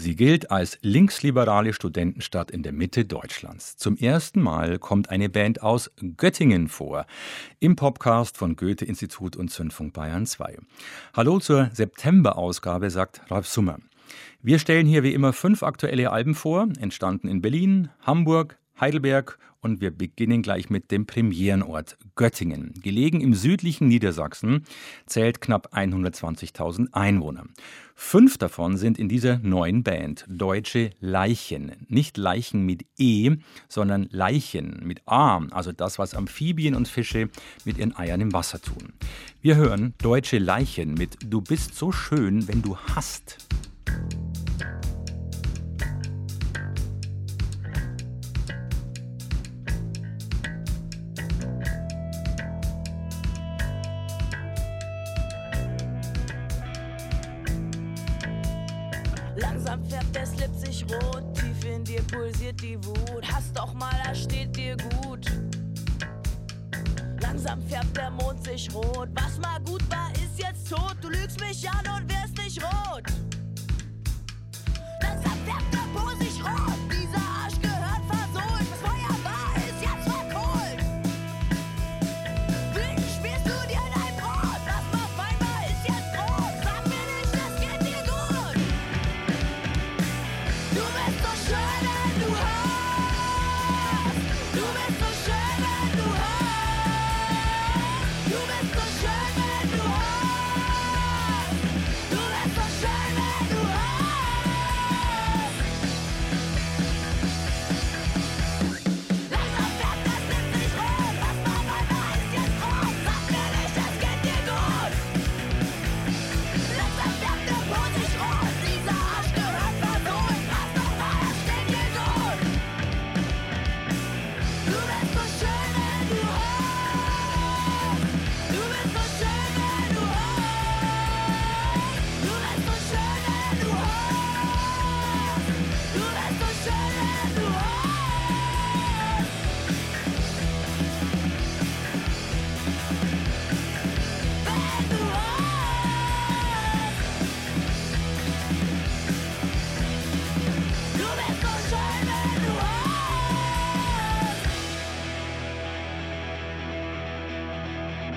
Sie gilt als linksliberale Studentenstadt in der Mitte Deutschlands. Zum ersten Mal kommt eine Band aus Göttingen vor. Im Podcast von Goethe-Institut und Zündfunk Bayern 2. Hallo zur September-Ausgabe, sagt Ralf Summer. Wir stellen hier wie immer fünf aktuelle Alben vor, entstanden in Berlin, Hamburg, Heidelberg und wir beginnen gleich mit dem Premierenort Göttingen. Gelegen im südlichen Niedersachsen, zählt knapp 120.000 Einwohner. Fünf davon sind in dieser neuen Band Deutsche Leichen. Nicht Leichen mit E, sondern Leichen mit A, also das, was Amphibien und Fische mit ihren Eiern im Wasser tun. Wir hören Deutsche Leichen mit Du bist so schön, wenn du hast. Pulsiert die Wut. Hast doch mal, da steht dir gut. Langsam färbt der Mond sich rot. Was mal gut war, ist jetzt tot. Du lügst mich an und wirst nicht rot.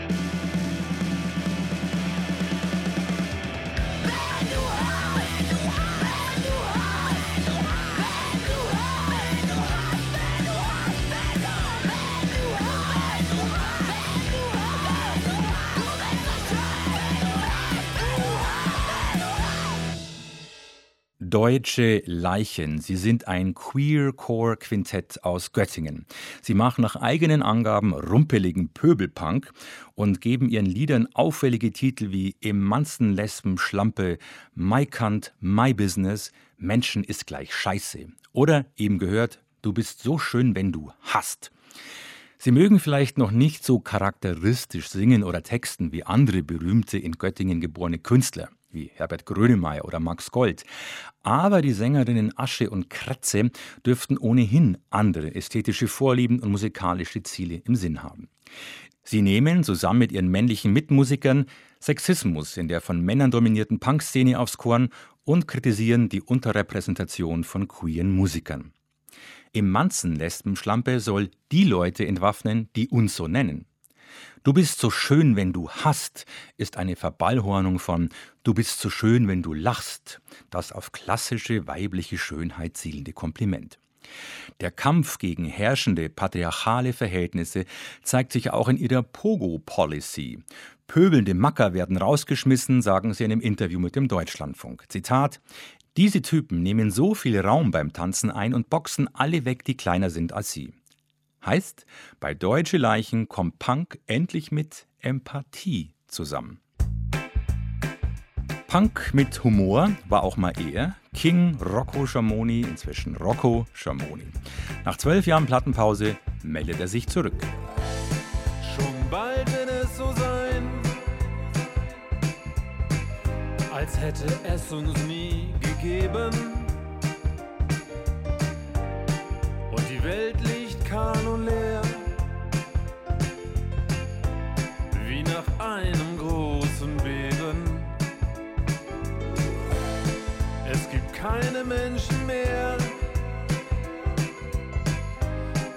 Bye. Deutsche Leichen. Sie sind ein Queer-Core-Quintett aus Göttingen. Sie machen nach eigenen Angaben rumpeligen Pöbelpunk und geben ihren Liedern auffällige Titel wie Emanzen, Lesben, Schlampe, My Kant, My Business, Menschen ist gleich Scheiße. Oder eben gehört, du bist so schön, wenn du hast. Sie mögen vielleicht noch nicht so charakteristisch singen oder texten wie andere berühmte in Göttingen geborene Künstler, wie Herbert Grönemeyer oder Max Gold. Aber die Sängerinnen Asche und Kratze dürften ohnehin andere ästhetische Vorlieben und musikalische Ziele im Sinn haben. Sie nehmen zusammen mit ihren männlichen Mitmusikern Sexismus in der von Männern dominierten Punkszene aufs Korn und kritisieren die Unterrepräsentation von queeren Musikern. Im Manzen-Lesben-Schlampe soll die Leute entwaffnen, die uns so nennen. Du bist so schön, wenn du hast, ist eine Verballhornung von Du bist so schön, wenn du lachst, das auf klassische weibliche Schönheit zielende Kompliment. Der Kampf gegen herrschende patriarchale Verhältnisse zeigt sich auch in ihrer Pogo-Policy. Pöbelnde Macker werden rausgeschmissen, sagen sie in einem Interview mit dem Deutschlandfunk. Zitat: Diese Typen nehmen so viel Raum beim Tanzen ein und boxen alle weg, die kleiner sind als sie. Heißt, bei Deutsche Leichen kommt Punk endlich mit Empathie zusammen. Punk mit Humor war auch mal er. King Rocco Schamoni, inzwischen Rocco Schamoni. Nach zwölf Jahren Plattenpause meldet er sich zurück. Schon bald wird es so sein, als hätte es uns nie gegeben. Und die Welt und leer, wie nach einem großen Beben. Es gibt kein keine Menschen mehr.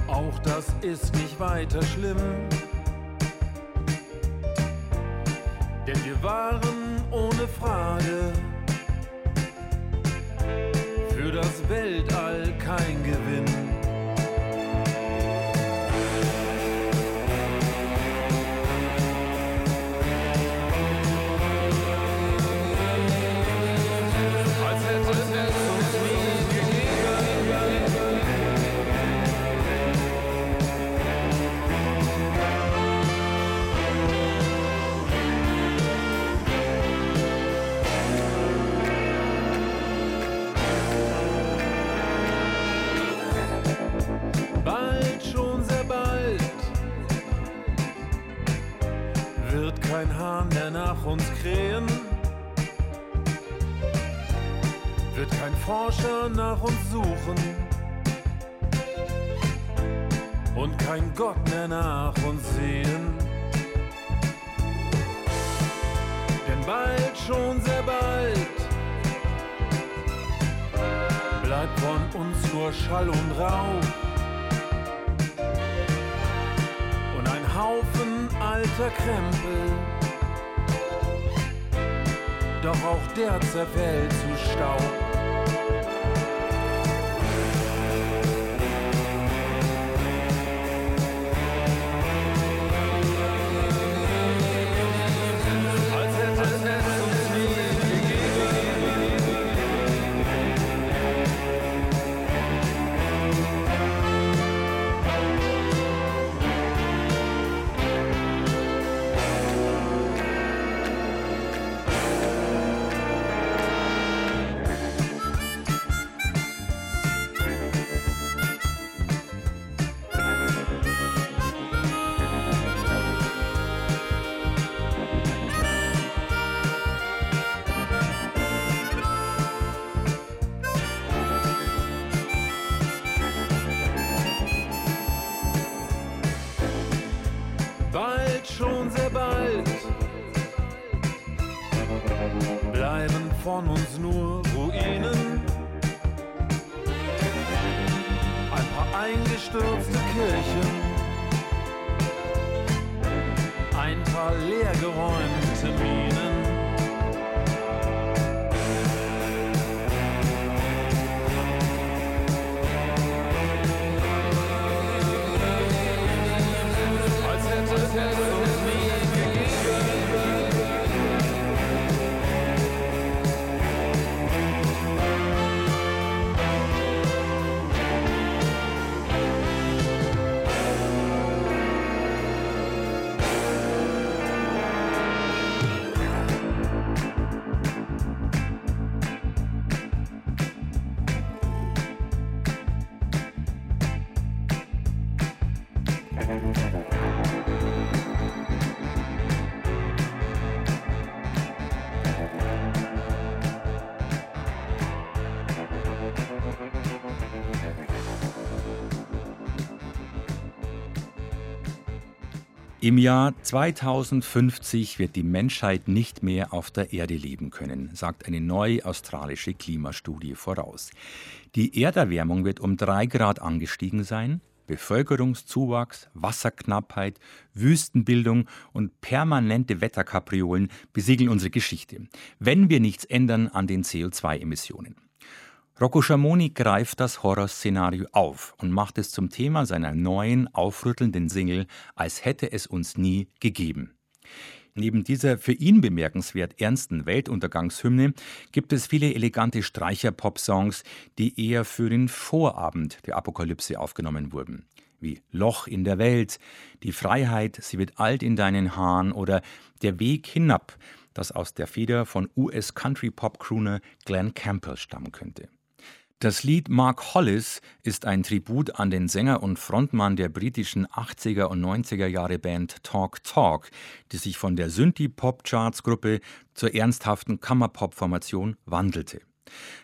Auch das ist nicht weiter schlimm. Denn wir waren ohne Frage für das Weltall kein Gewinn. Hahn mehr nach uns krähen, wird kein Forscher nach uns suchen und kein Gott mehr nach uns sehen. Denn bald, schon sehr bald, bleibt von uns nur Schall und Rauch. und ein Haufen alter Krempel. Doch auch der zerfällt zu Staub. Im Jahr 2050 wird die Menschheit nicht mehr auf der Erde leben können, sagt eine neue australische Klimastudie voraus. Die Erderwärmung wird um drei Grad angestiegen sein. Bevölkerungszuwachs, Wasserknappheit, Wüstenbildung und permanente Wetterkapriolen besiegeln unsere Geschichte, wenn wir nichts ändern an den CO2-Emissionen. Rocco Schamoni greift das Horrorszenario auf und macht es zum Thema seiner neuen, aufrüttelnden Single Als hätte es uns nie gegeben. Neben dieser für ihn bemerkenswert ernsten Weltuntergangshymne gibt es viele elegante Streicher-Pop-Songs, die eher für den Vorabend der Apokalypse aufgenommen wurden. Wie Loch in der Welt, Die Freiheit, sie wird alt in deinen Haaren oder Der Weg hinab, das aus der Feder von US-Country-Pop-Crooner Glenn Campbell stammen könnte. Das Lied Mark Hollis ist ein Tribut an den Sänger und Frontmann der britischen 80er und 90er Jahre Band Talk Talk, die sich von der Synthie-Pop-Charts-Gruppe zur ernsthaften Kammerpop-Formation wandelte.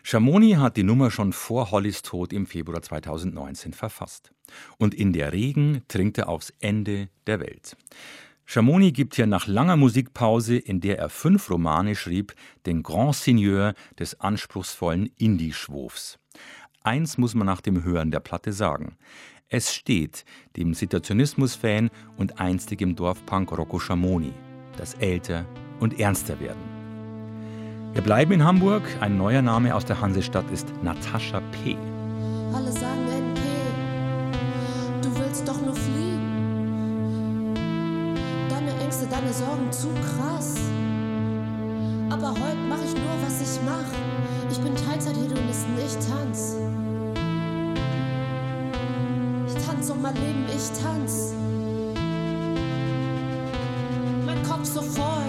Schamoni hat die Nummer schon vor Hollis Tod im Februar 2019 verfasst. Und in der Regen trinkt er aufs Ende der Welt. Chamonix gibt hier nach langer Musikpause, in der er fünf Romane schrieb, den Grand Seigneur des anspruchsvollen Indie-Schwurfs. Eins muss man nach dem Hören der Platte sagen. Es steht dem Situationismus-Fan und einstigem Dorfpunk Rocco Schamoni, das älter und ernster werden. Wir bleiben in Hamburg. Ein neuer Name aus der Hansestadt ist Natascha P. Alle sagen NP, du willst doch nur fliegen. Deine Ängste, deine Sorgen zu krass. Aber heute mach ich nur, was ich mach. Ich bin Teilzeit-Hedonisten, ich tanz. Tanz um mein Leben, ich tanz. Mein Kopf so voll,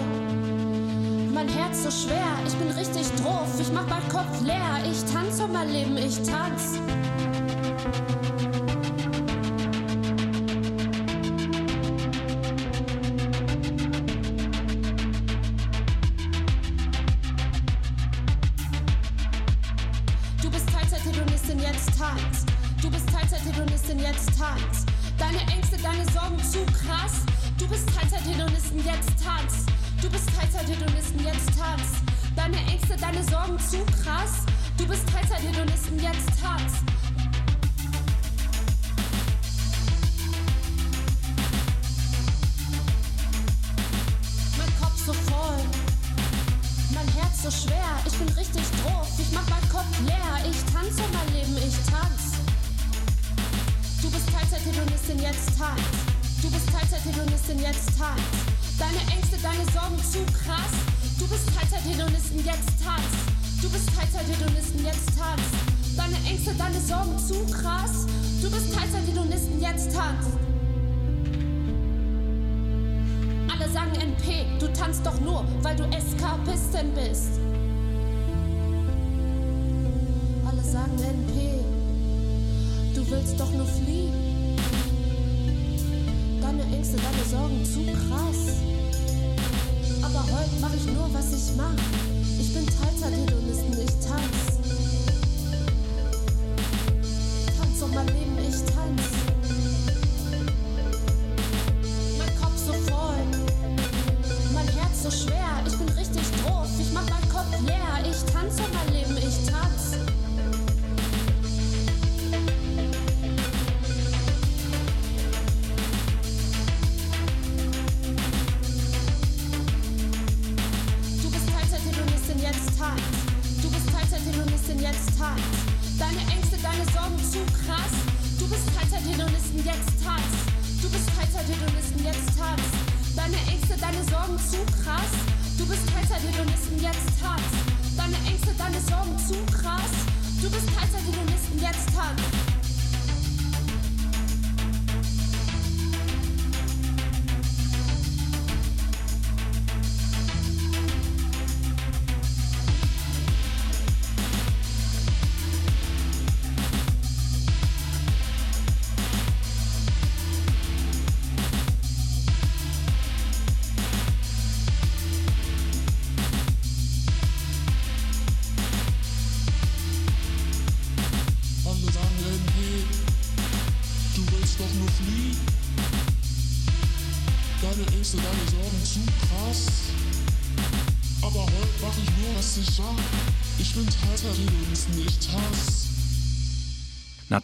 mein Herz so schwer. Ich bin richtig drauf, ich mach meinen Kopf leer. Ich tanz um mein Leben, ich tanz. So schwer. Ich bin richtig drauf, ich mach meinen Kopf leer. Ich tanze mein Leben, ich tanz. Du bist Teilzeit-Hedonistin, jetzt tanz. Du bist Teilzeit-Hedonistin, jetzt tanz. Deine Ängste, deine Sorgen zu krass. Du bist Teilzeit-Hedonistin, jetzt tanz. Du bist Teilzeit-Hedonistin, jetzt tanz. Deine Ängste, deine Sorgen zu krass. Du bist Teilzeit-Hedonisten, jetzt tanz. Sagen NP, du tanzt doch nur, weil du Eskapistin bist. Alle sagen NP, du willst doch nur fliehen. Deine Ängste, deine Sorgen zu krass. Aber heute mach ich nur, was ich mach. Ich bin Teilzeit-Hedonisten, ich tanz. Tanz um mein Leben, ich tanz.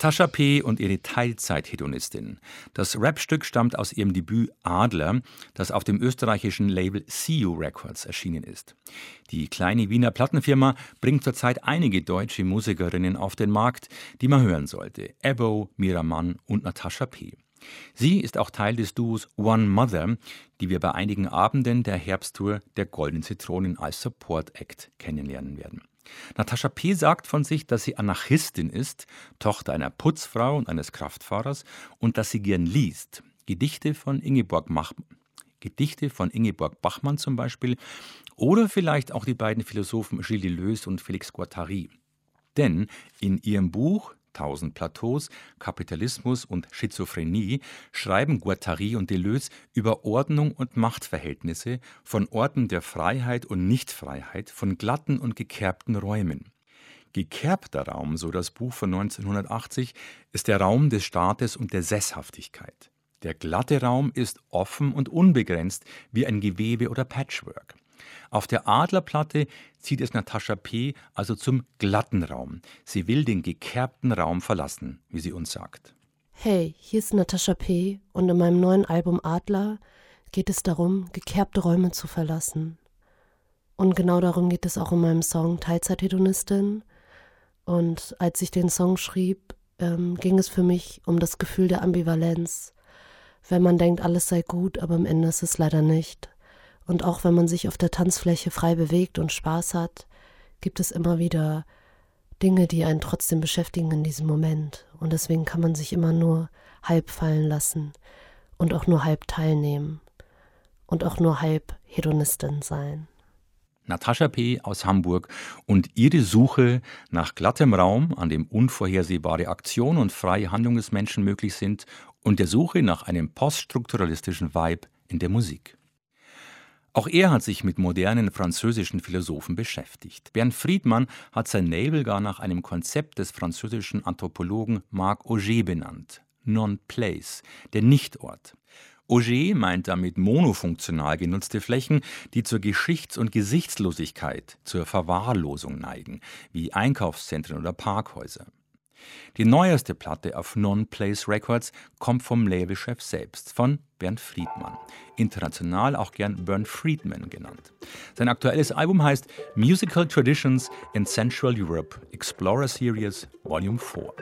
Natascha P. und ihre Teilzeit-Hedonistin. Das Rapstück stammt aus ihrem Debüt Adler, das auf dem österreichischen Label CU Records erschienen ist. Die kleine Wiener Plattenfirma bringt zurzeit einige deutsche Musikerinnen auf den Markt, die man hören sollte. Ebo, Miramann und Natascha P. Sie ist auch Teil des Duos One Mother, die wir bei einigen Abenden der Herbsttour der Goldenen Zitronen als Support Act kennenlernen werden. Natascha P. sagt von sich, dass sie Anarchistin ist, Tochter einer Putzfrau und eines Kraftfahrers und dass sie gern liest. Gedichte von Ingeborg, Mach Gedichte von Ingeborg Bachmann zum Beispiel oder vielleicht auch die beiden Philosophen Gilles Deleuze und Félix Guattari. Denn in ihrem Buch Tausend Plateaus, Kapitalismus und Schizophrenie schreiben Guattari und Deleuze über Ordnung und Machtverhältnisse von Orten der Freiheit und Nichtfreiheit, von glatten und gekerbten Räumen. Gekerbter Raum, so das Buch von 1980, ist der Raum des Staates und der Sesshaftigkeit. Der glatte Raum ist offen und unbegrenzt wie ein Gewebe oder Patchwork. Auf der Adlerplatte zieht es Natascha P. also zum glatten Raum. Sie will den gekerbten Raum verlassen, wie sie uns sagt. Hey, hier ist Natascha P. und in meinem neuen Album Adler geht es darum, gekerbte Räume zu verlassen. Und genau darum geht es auch in meinem Song Teilzeithedonistin. Und als ich den Song schrieb, ähm, ging es für mich um das Gefühl der Ambivalenz. Wenn man denkt, alles sei gut, aber am Ende ist es leider nicht. Und auch wenn man sich auf der Tanzfläche frei bewegt und Spaß hat, gibt es immer wieder Dinge, die einen trotzdem beschäftigen in diesem Moment. Und deswegen kann man sich immer nur halb fallen lassen und auch nur halb teilnehmen und auch nur halb Hedonistin sein. Natascha P. aus Hamburg und ihre Suche nach glattem Raum, an dem unvorhersehbare Aktion und freie Handlung des Menschen möglich sind und der Suche nach einem poststrukturalistischen Vibe in der Musik. Auch er hat sich mit modernen französischen Philosophen beschäftigt. Bernd Friedmann hat sein Label gar nach einem Konzept des französischen Anthropologen Marc Auger benannt. Non-Place, der Nichtort. Auger meint damit monofunktional genutzte Flächen, die zur Geschichts- und Gesichtslosigkeit, zur Verwahrlosung neigen, wie Einkaufszentren oder Parkhäuser. Die neueste Platte auf Non-Place Records kommt vom Labelchef selbst, von Bernd Friedmann, international auch gern Bernd Friedman genannt. Sein aktuelles Album heißt Musical Traditions in Central Europe Explorer Series Volume 4.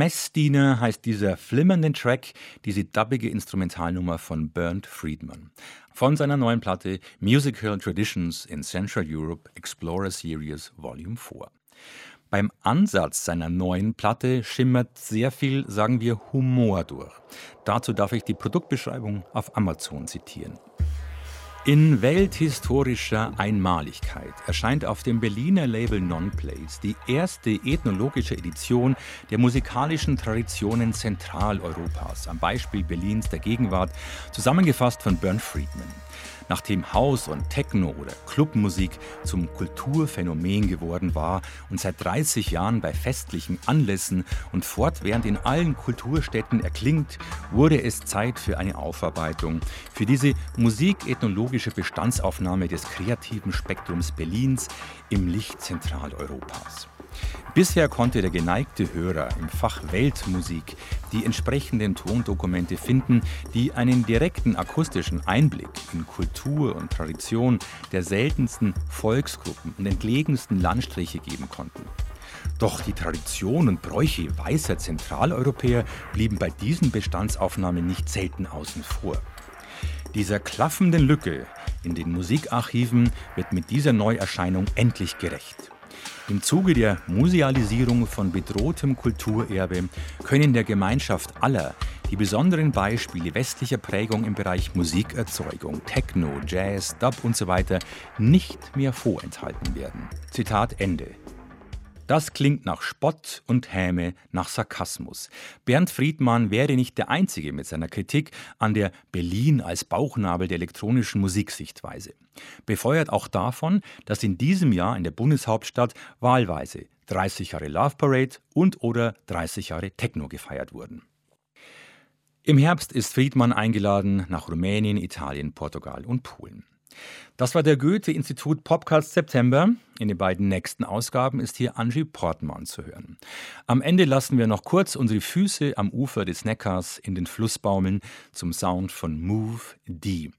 Messdiener heißt dieser flimmernde Track, diese dubbige Instrumentalnummer von Bernd Friedman. Von seiner neuen Platte Musical Traditions in Central Europe Explorer Series Volume 4. Beim Ansatz seiner neuen Platte schimmert sehr viel, sagen wir, Humor durch. Dazu darf ich die Produktbeschreibung auf Amazon zitieren. In welthistorischer Einmaligkeit erscheint auf dem Berliner Label Nonplays die erste ethnologische Edition der musikalischen Traditionen Zentraleuropas, am Beispiel Berlins der Gegenwart, zusammengefasst von Bernd Friedman. Nachdem House und Techno oder Clubmusik zum Kulturphänomen geworden war und seit 30 Jahren bei festlichen Anlässen und fortwährend in allen Kulturstädten erklingt, wurde es Zeit für eine Aufarbeitung, für diese musikethnologische Bestandsaufnahme des kreativen Spektrums Berlins im Licht Zentraleuropas. Bisher konnte der geneigte Hörer im Fach Weltmusik die entsprechenden Tondokumente finden, die einen direkten akustischen Einblick in Kultur und Tradition der seltensten Volksgruppen und entlegensten Landstriche geben konnten. Doch die Tradition und Bräuche weißer Zentraleuropäer blieben bei diesen Bestandsaufnahmen nicht selten außen vor. Dieser klaffenden Lücke in den Musikarchiven wird mit dieser Neuerscheinung endlich gerecht. Im Zuge der Musealisierung von bedrohtem Kulturerbe können der Gemeinschaft aller die besonderen Beispiele westlicher Prägung im Bereich Musikerzeugung, Techno, Jazz, Dub usw. So nicht mehr vorenthalten werden. Zitat Ende. Das klingt nach Spott und Häme, nach Sarkasmus. Bernd Friedmann wäre nicht der Einzige mit seiner Kritik an der Berlin als Bauchnabel der elektronischen Musiksichtweise. Befeuert auch davon, dass in diesem Jahr in der Bundeshauptstadt wahlweise 30 Jahre Love Parade und oder 30 Jahre Techno gefeiert wurden. Im Herbst ist Friedmann eingeladen nach Rumänien, Italien, Portugal und Polen. Das war der Goethe-Institut Podcast September. In den beiden nächsten Ausgaben ist hier Angie Portmann zu hören. Am Ende lassen wir noch kurz unsere Füße am Ufer des Neckars in den Fluss baumeln zum Sound von Move D.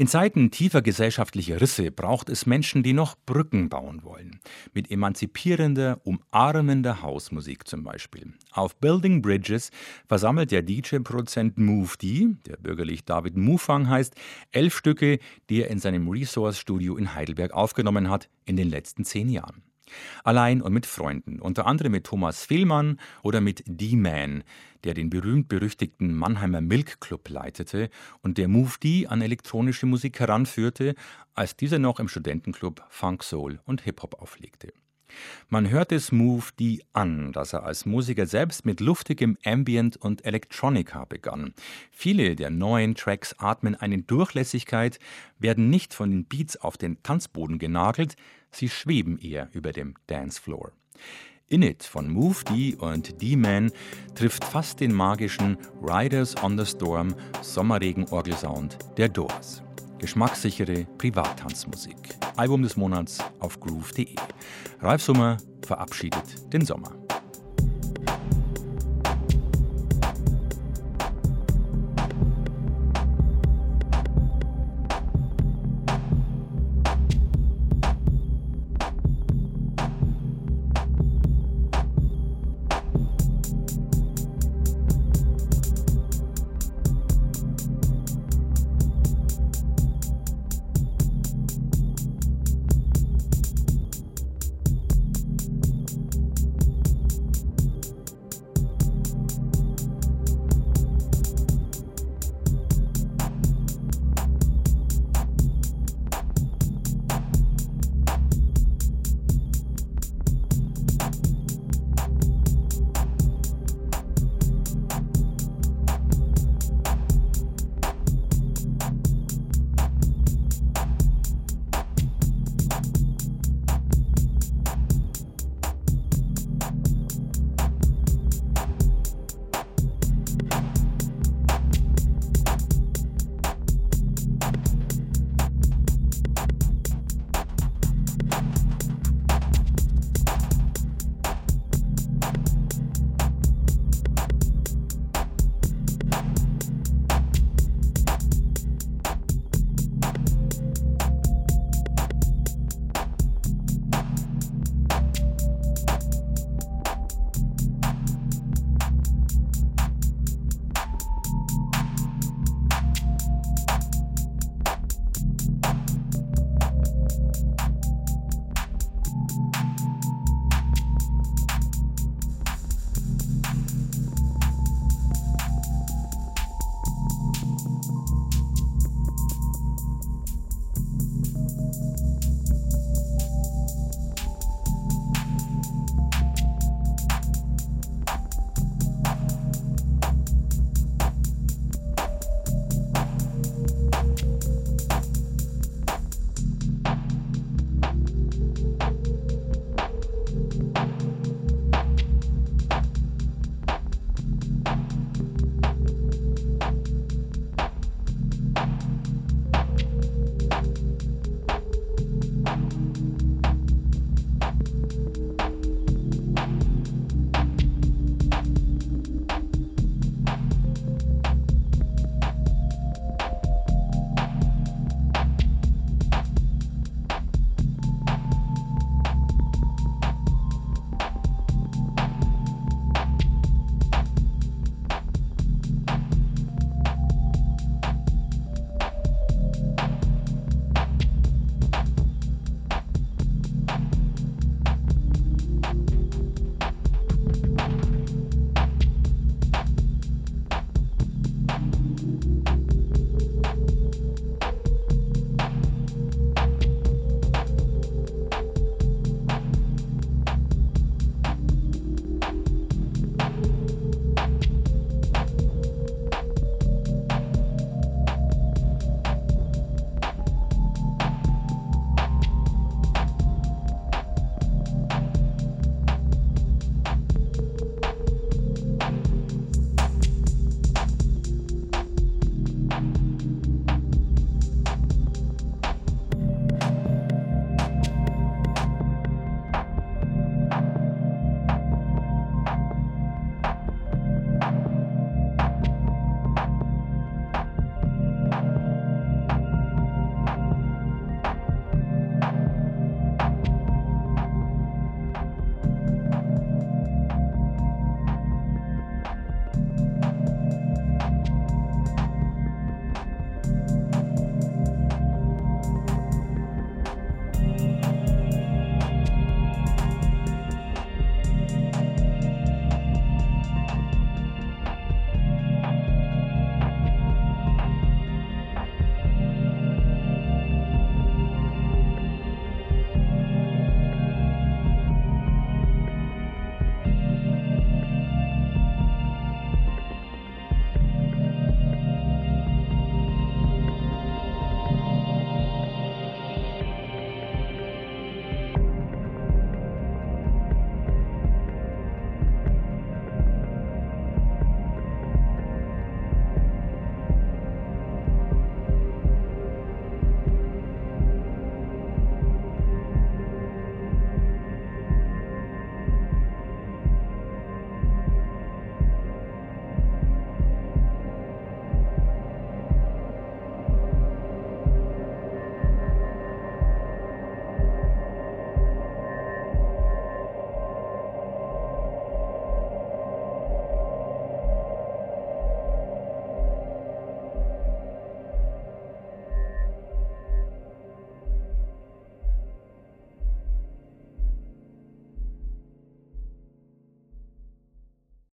In Zeiten tiefer gesellschaftlicher Risse braucht es Menschen, die noch Brücken bauen wollen. Mit emanzipierender, umarmender Hausmusik zum Beispiel. Auf Building Bridges versammelt der DJ-Produzent D, der bürgerlich David Mufang heißt, elf Stücke, die er in seinem Resource-Studio in Heidelberg aufgenommen hat in den letzten zehn Jahren. Allein und mit Freunden, unter anderem mit Thomas Fehlmann oder mit D-Man, der den berühmt-berüchtigten Mannheimer Milk Club leitete und der Move D an elektronische Musik heranführte, als dieser noch im Studentenclub Funk, Soul und Hip-Hop auflegte. Man hört es Move D an, dass er als Musiker selbst mit luftigem Ambient und Electronica begann. Viele der neuen Tracks atmen eine Durchlässigkeit, werden nicht von den Beats auf den Tanzboden genagelt, sie schweben eher über dem Dancefloor. In It von Move D und D-Man trifft fast den magischen Riders on the Storm Sommerregen-Orgelsound der Doors. Geschmackssichere Privattanzmusik. Album des Monats auf groove.de. Ralf Summer verabschiedet den Sommer.